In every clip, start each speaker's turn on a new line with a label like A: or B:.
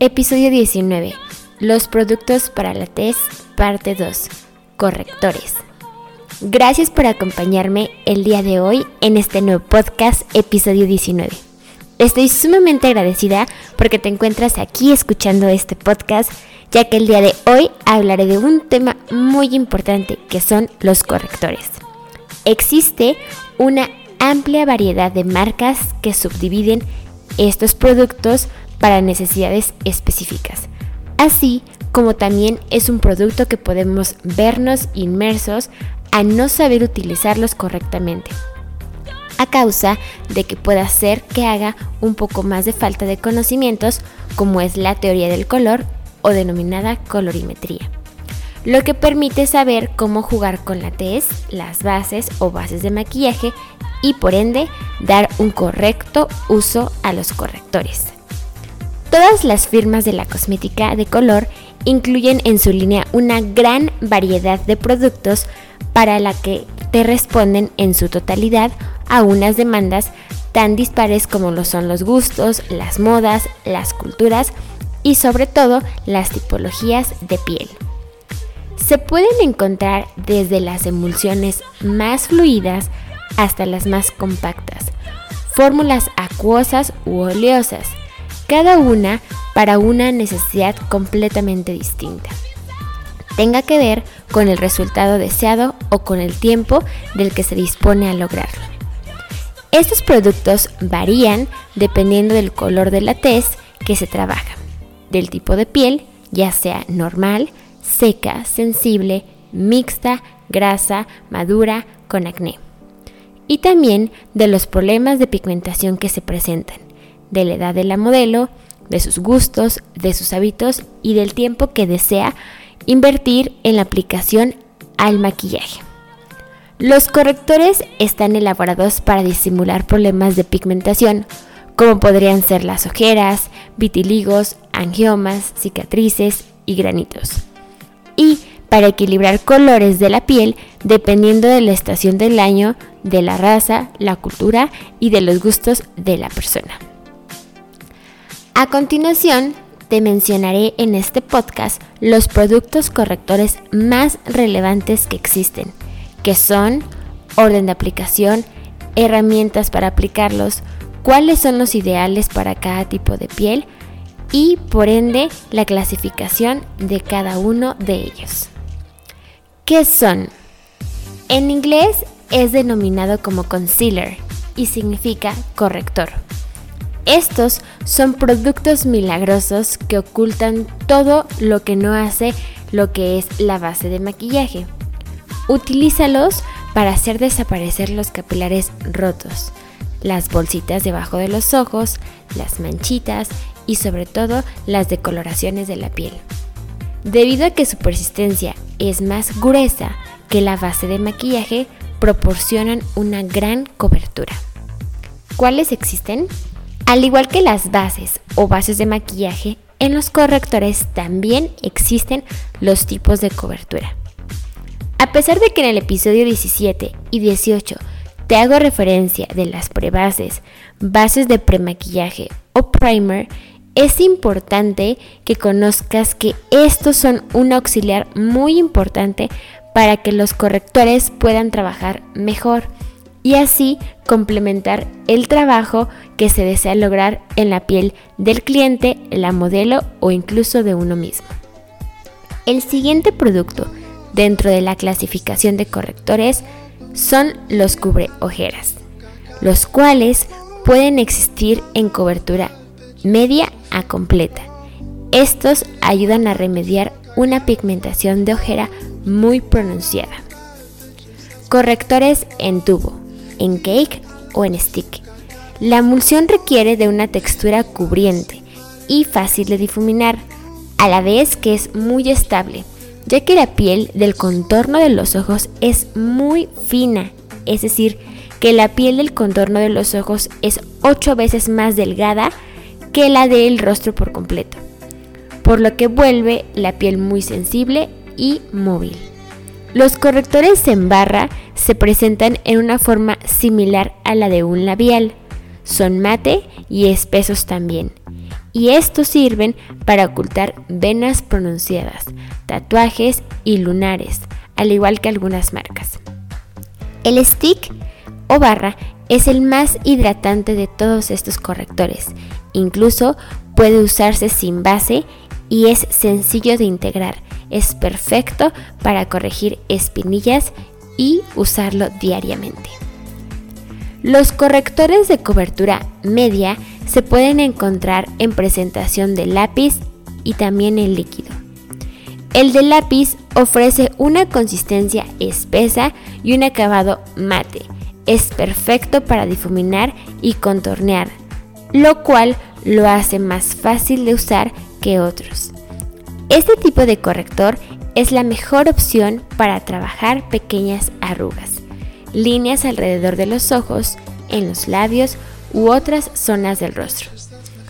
A: Episodio 19. Los productos para la tez, parte 2. Correctores. Gracias por acompañarme el día de hoy en este nuevo podcast, episodio 19. Estoy sumamente agradecida porque te encuentras aquí escuchando este podcast, ya que el día de hoy hablaré de un tema muy importante que son los correctores. Existe una amplia variedad de marcas que subdividen estos productos para necesidades específicas. Así como también es un producto que podemos vernos inmersos a no saber utilizarlos correctamente, a causa de que pueda ser que haga un poco más de falta de conocimientos como es la teoría del color o denominada colorimetría, lo que permite saber cómo jugar con la tez, las bases o bases de maquillaje y por ende dar un correcto uso a los correctores. Todas las firmas de la cosmética de color incluyen en su línea una gran variedad de productos para la que te responden en su totalidad a unas demandas tan dispares como lo son los gustos, las modas, las culturas y sobre todo las tipologías de piel. Se pueden encontrar desde las emulsiones más fluidas hasta las más compactas, fórmulas acuosas u oleosas, cada una para una necesidad completamente distinta. Tenga que ver con el resultado deseado o con el tiempo del que se dispone a lograrlo. Estos productos varían dependiendo del color de la tez que se trabaja, del tipo de piel, ya sea normal, seca, sensible, mixta, grasa, madura, con acné. Y también de los problemas de pigmentación que se presentan, de la edad de la modelo, de sus gustos, de sus hábitos y del tiempo que desea invertir en la aplicación al maquillaje. Los correctores están elaborados para disimular problemas de pigmentación, como podrían ser las ojeras, vitiligos, angiomas, cicatrices y granitos. Y para equilibrar colores de la piel dependiendo de la estación del año, de la raza, la cultura y de los gustos de la persona. A continuación, te mencionaré en este podcast los productos correctores más relevantes que existen, que son orden de aplicación, herramientas para aplicarlos, cuáles son los ideales para cada tipo de piel y por ende la clasificación de cada uno de ellos. ¿Qué son? En inglés es denominado como concealer y significa corrector. Estos son productos milagrosos que ocultan todo lo que no hace lo que es la base de maquillaje. Utilízalos para hacer desaparecer los capilares rotos, las bolsitas debajo de los ojos, las manchitas y sobre todo las decoloraciones de la piel. Debido a que su persistencia es más gruesa que la base de maquillaje, proporcionan una gran cobertura. ¿Cuáles existen? Al igual que las bases o bases de maquillaje, en los correctores también existen los tipos de cobertura. A pesar de que en el episodio 17 y 18 te hago referencia de las prebases, bases de premaquillaje o primer, es importante que conozcas que estos son un auxiliar muy importante para que los correctores puedan trabajar mejor y así complementar el trabajo que se desea lograr en la piel del cliente, la modelo o incluso de uno mismo. El siguiente producto dentro de la clasificación de correctores son los cubre ojeras, los cuales pueden existir en cobertura media a completa. Estos ayudan a remediar una pigmentación de ojera muy pronunciada. Correctores en tubo en cake o en stick. La emulsión requiere de una textura cubriente y fácil de difuminar, a la vez que es muy estable, ya que la piel del contorno de los ojos es muy fina, es decir, que la piel del contorno de los ojos es 8 veces más delgada que la del rostro por completo, por lo que vuelve la piel muy sensible y móvil. Los correctores en barra se presentan en una forma similar a la de un labial. Son mate y espesos también. Y estos sirven para ocultar venas pronunciadas, tatuajes y lunares, al igual que algunas marcas. El stick o barra es el más hidratante de todos estos correctores. Incluso puede usarse sin base y es sencillo de integrar es perfecto para corregir espinillas y usarlo diariamente. Los correctores de cobertura media se pueden encontrar en presentación de lápiz y también en líquido. El de lápiz ofrece una consistencia espesa y un acabado mate. Es perfecto para difuminar y contornear, lo cual lo hace más fácil de usar que otros. Este tipo de corrector es la mejor opción para trabajar pequeñas arrugas, líneas alrededor de los ojos, en los labios u otras zonas del rostro.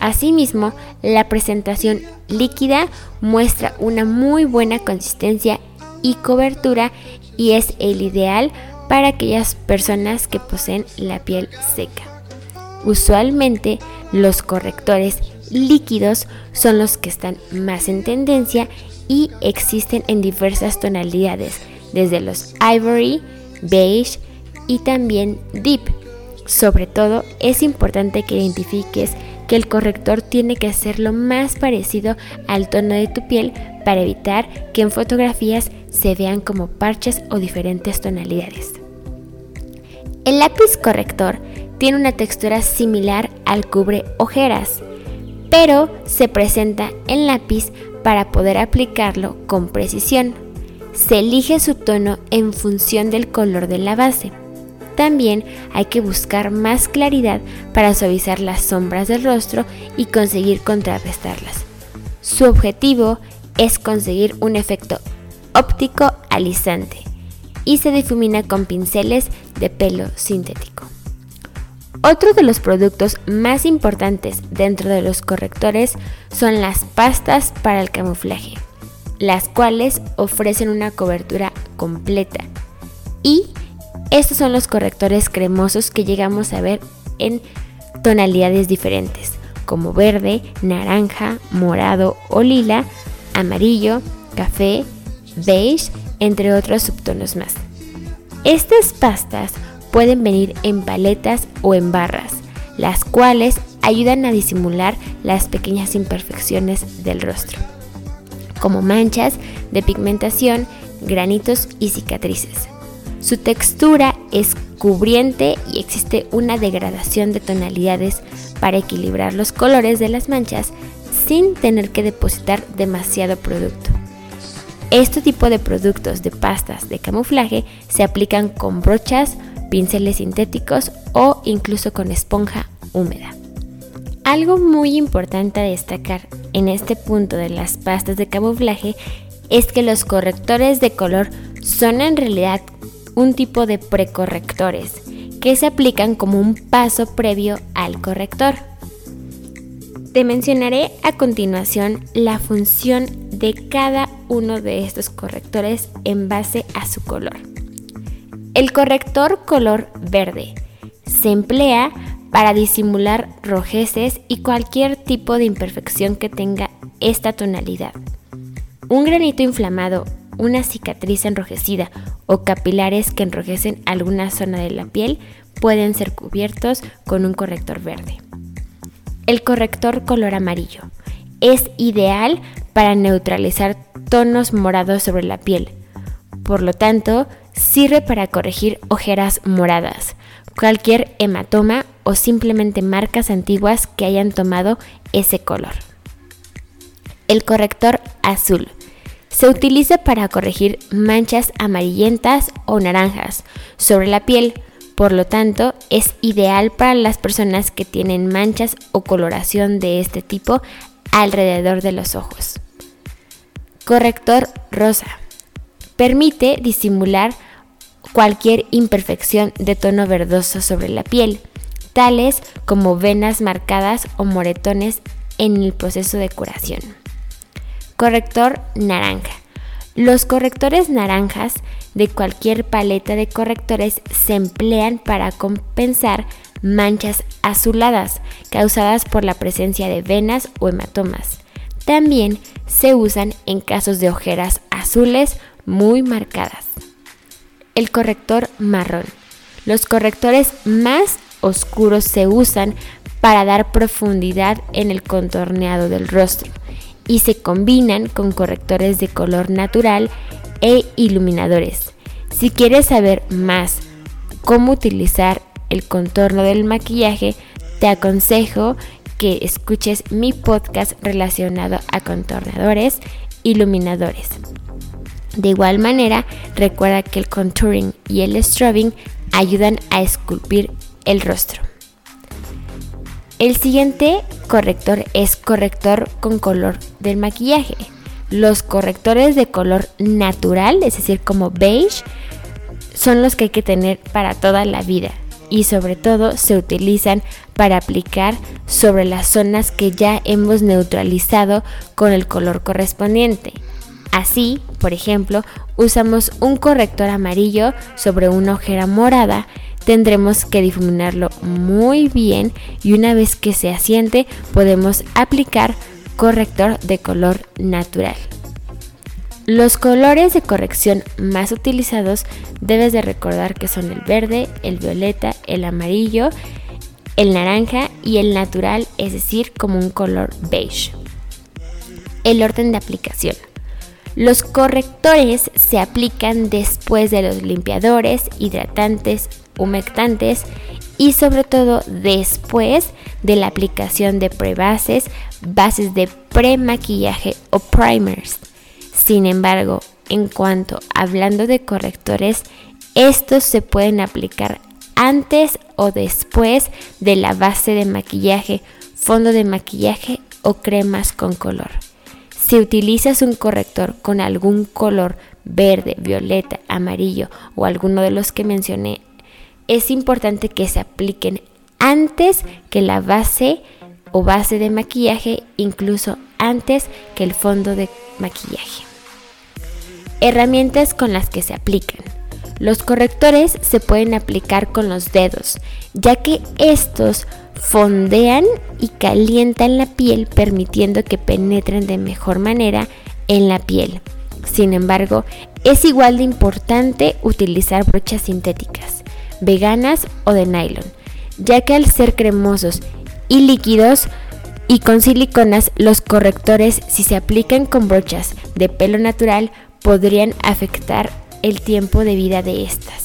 A: Asimismo, la presentación líquida muestra una muy buena consistencia y cobertura y es el ideal para aquellas personas que poseen la piel seca. Usualmente los correctores líquidos son los que están más en tendencia y existen en diversas tonalidades, desde los ivory, beige y también deep. Sobre todo es importante que identifiques que el corrector tiene que ser lo más parecido al tono de tu piel para evitar que en fotografías se vean como parches o diferentes tonalidades. El lápiz corrector tiene una textura similar al cubre ojeras, pero se presenta en lápiz para poder aplicarlo con precisión. Se elige su tono en función del color de la base. También hay que buscar más claridad para suavizar las sombras del rostro y conseguir contrarrestarlas. Su objetivo es conseguir un efecto óptico alisante y se difumina con pinceles de pelo sintético. Otro de los productos más importantes dentro de los correctores son las pastas para el camuflaje, las cuales ofrecen una cobertura completa. Y estos son los correctores cremosos que llegamos a ver en tonalidades diferentes, como verde, naranja, morado o lila, amarillo, café, beige, entre otros subtonos más. Estas pastas pueden venir en paletas o en barras, las cuales ayudan a disimular las pequeñas imperfecciones del rostro, como manchas de pigmentación, granitos y cicatrices. Su textura es cubriente y existe una degradación de tonalidades para equilibrar los colores de las manchas sin tener que depositar demasiado producto. Este tipo de productos de pastas de camuflaje se aplican con brochas, pinceles sintéticos o incluso con esponja húmeda. Algo muy importante a destacar en este punto de las pastas de camuflaje es que los correctores de color son en realidad un tipo de precorrectores que se aplican como un paso previo al corrector. Te mencionaré a continuación la función de cada uno de estos correctores en base a su color. El corrector color verde se emplea para disimular rojeces y cualquier tipo de imperfección que tenga esta tonalidad. Un granito inflamado, una cicatriz enrojecida o capilares que enrojecen alguna zona de la piel pueden ser cubiertos con un corrector verde. El corrector color amarillo es ideal para neutralizar tonos morados sobre la piel. Por lo tanto, sirve para corregir ojeras moradas, cualquier hematoma o simplemente marcas antiguas que hayan tomado ese color. El corrector azul se utiliza para corregir manchas amarillentas o naranjas sobre la piel, por lo tanto, es ideal para las personas que tienen manchas o coloración de este tipo alrededor de los ojos. Corrector rosa. Permite disimular cualquier imperfección de tono verdoso sobre la piel, tales como venas marcadas o moretones en el proceso de curación. Corrector naranja. Los correctores naranjas de cualquier paleta de correctores se emplean para compensar manchas azuladas causadas por la presencia de venas o hematomas. También se usan en casos de ojeras azules muy marcadas. El corrector marrón. Los correctores más oscuros se usan para dar profundidad en el contorneado del rostro y se combinan con correctores de color natural e iluminadores. Si quieres saber más cómo utilizar el contorno del maquillaje, te aconsejo que escuches mi podcast relacionado a contornadores, iluminadores. De igual manera, recuerda que el contouring y el strobing ayudan a esculpir el rostro. El siguiente corrector es corrector con color del maquillaje. Los correctores de color natural, es decir, como beige, son los que hay que tener para toda la vida y sobre todo se utilizan para aplicar sobre las zonas que ya hemos neutralizado con el color correspondiente. Así, por ejemplo, usamos un corrector amarillo sobre una ojera morada tendremos que difuminarlo muy bien y una vez que se asiente podemos aplicar corrector de color natural. Los colores de corrección más utilizados debes de recordar que son el verde, el violeta, el amarillo, el naranja y el natural, es decir, como un color beige. El orden de aplicación. Los correctores se aplican después de los limpiadores, hidratantes, humectantes y sobre todo después de la aplicación de prebases, bases de premaquillaje o primers. Sin embargo, en cuanto hablando de correctores, estos se pueden aplicar antes o después de la base de maquillaje, fondo de maquillaje o cremas con color. Si utilizas un corrector con algún color verde, violeta, amarillo o alguno de los que mencioné es importante que se apliquen antes que la base o base de maquillaje, incluso antes que el fondo de maquillaje. Herramientas con las que se aplican. Los correctores se pueden aplicar con los dedos, ya que estos fondean y calientan la piel permitiendo que penetren de mejor manera en la piel. Sin embargo, es igual de importante utilizar brochas sintéticas veganas o de nylon, ya que al ser cremosos y líquidos y con siliconas, los correctores, si se aplican con brochas de pelo natural, podrían afectar el tiempo de vida de estas.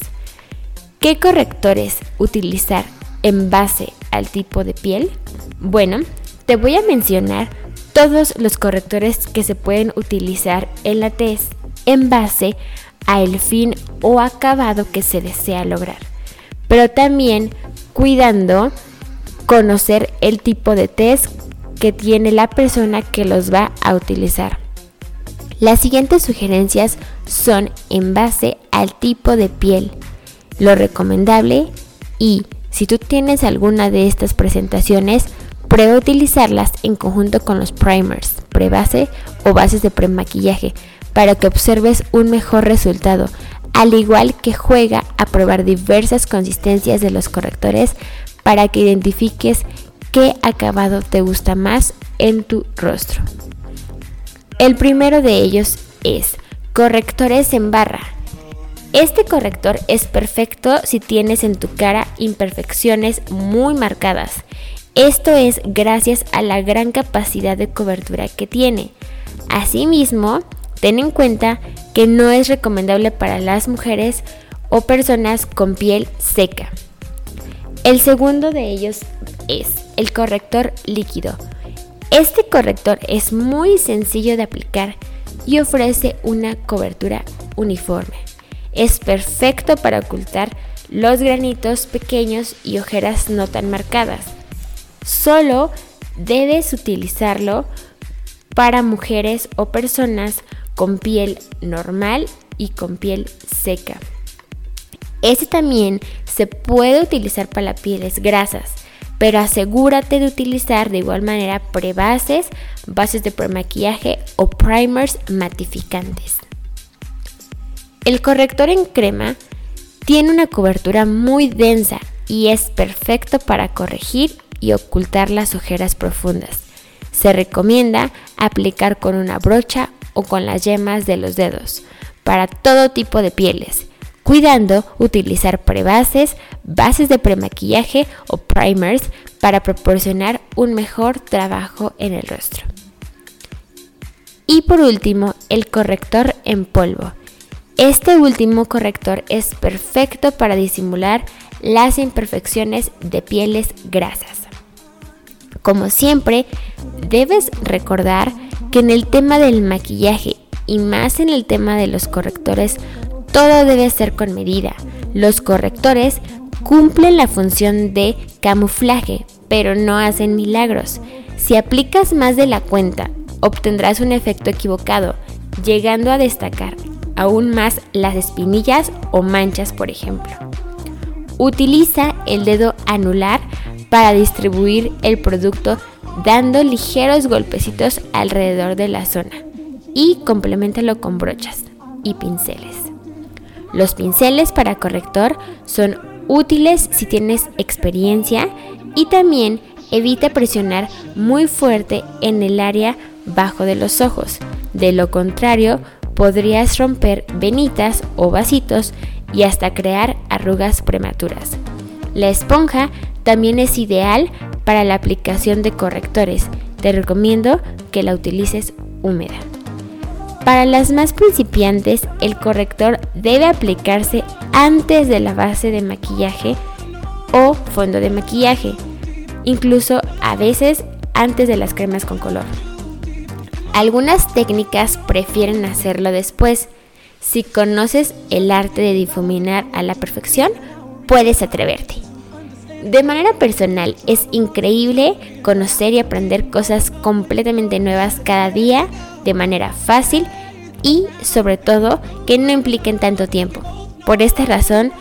A: ¿Qué correctores utilizar en base al tipo de piel? Bueno, te voy a mencionar todos los correctores que se pueden utilizar en la tez en base al fin o acabado que se desea lograr. Pero también cuidando conocer el tipo de test que tiene la persona que los va a utilizar. Las siguientes sugerencias son en base al tipo de piel, lo recomendable y si tú tienes alguna de estas presentaciones, prueba utilizarlas en conjunto con los primers, prebase o bases de premaquillaje para que observes un mejor resultado, al igual que juega a probar diversas consistencias de los correctores para que identifiques qué acabado te gusta más en tu rostro. El primero de ellos es correctores en barra. Este corrector es perfecto si tienes en tu cara imperfecciones muy marcadas. Esto es gracias a la gran capacidad de cobertura que tiene. Asimismo, ten en cuenta que no es recomendable para las mujeres o personas con piel seca. El segundo de ellos es el corrector líquido. Este corrector es muy sencillo de aplicar y ofrece una cobertura uniforme. Es perfecto para ocultar los granitos pequeños y ojeras no tan marcadas. Solo debes utilizarlo para mujeres o personas con piel normal y con piel seca. Este también se puede utilizar para pieles grasas, pero asegúrate de utilizar de igual manera prebases, bases de premaquillaje o primers matificantes. El corrector en crema tiene una cobertura muy densa y es perfecto para corregir y ocultar las ojeras profundas. Se recomienda aplicar con una brocha o con las yemas de los dedos para todo tipo de pieles cuidando utilizar prebases, bases de premaquillaje o primers para proporcionar un mejor trabajo en el rostro. Y por último, el corrector en polvo. Este último corrector es perfecto para disimular las imperfecciones de pieles grasas. Como siempre, debes recordar que en el tema del maquillaje y más en el tema de los correctores todo debe ser con medida. Los correctores cumplen la función de camuflaje, pero no hacen milagros. Si aplicas más de la cuenta, obtendrás un efecto equivocado, llegando a destacar aún más las espinillas o manchas, por ejemplo. Utiliza el dedo anular para distribuir el producto dando ligeros golpecitos alrededor de la zona y complementalo con brochas y pinceles. Los pinceles para corrector son útiles si tienes experiencia y también evita presionar muy fuerte en el área bajo de los ojos. De lo contrario, podrías romper venitas o vasitos y hasta crear arrugas prematuras. La esponja también es ideal para la aplicación de correctores. Te recomiendo que la utilices húmeda. Para las más principiantes, el corrector debe aplicarse antes de la base de maquillaje o fondo de maquillaje, incluso a veces antes de las cremas con color. Algunas técnicas prefieren hacerlo después. Si conoces el arte de difuminar a la perfección, puedes atreverte. De manera personal, es increíble conocer y aprender cosas completamente nuevas cada día de manera fácil y sobre todo que no impliquen tanto tiempo. Por esta razón,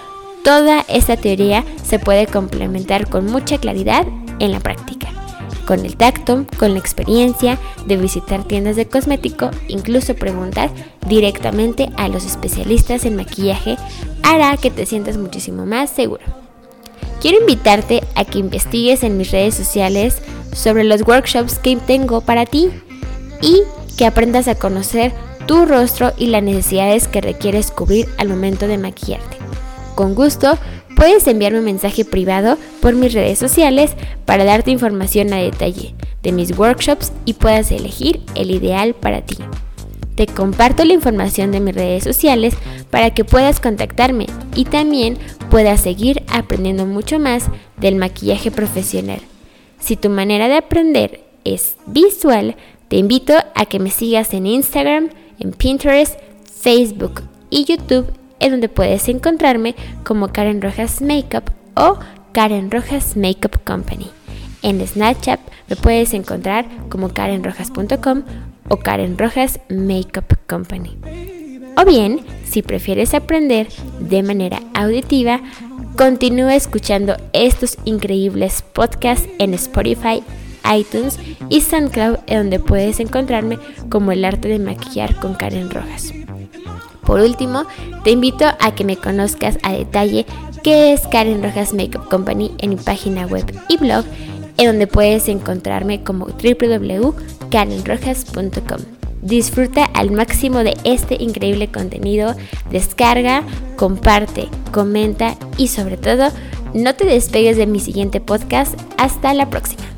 A: toda esta teoría se puede complementar con mucha claridad en la práctica. Con el tacto, con la experiencia de visitar tiendas de cosmético, incluso preguntar directamente a los especialistas en maquillaje hará que te sientas muchísimo más seguro. Quiero invitarte a que investigues en mis redes sociales sobre los workshops que tengo para ti y que aprendas a conocer tu rostro y las necesidades que requieres cubrir al momento de maquillarte. Con gusto, puedes enviarme un mensaje privado por mis redes sociales para darte información a detalle de mis workshops y puedas elegir el ideal para ti. Te comparto la información de mis redes sociales para que puedas contactarme y también puedas seguir aprendiendo mucho más del maquillaje profesional. Si tu manera de aprender es visual, te invito a que me sigas en Instagram, en Pinterest, Facebook y YouTube, en donde puedes encontrarme como Karen Rojas Makeup o Karen Rojas Makeup Company. En Snapchat me puedes encontrar como karenrojas.com o Karen Rojas Makeup Company. O bien, si prefieres aprender de manera auditiva, continúa escuchando estos increíbles podcasts en Spotify, iTunes y SoundCloud, donde puedes encontrarme como el arte de maquillar con Karen Rojas. Por último, te invito a que me conozcas a detalle qué es Karen Rojas Makeup Company en mi página web y blog, en donde puedes encontrarme como www.karenrojas.com. Disfruta al máximo de este increíble contenido, descarga, comparte, comenta y sobre todo, no te despegues de mi siguiente podcast. Hasta la próxima.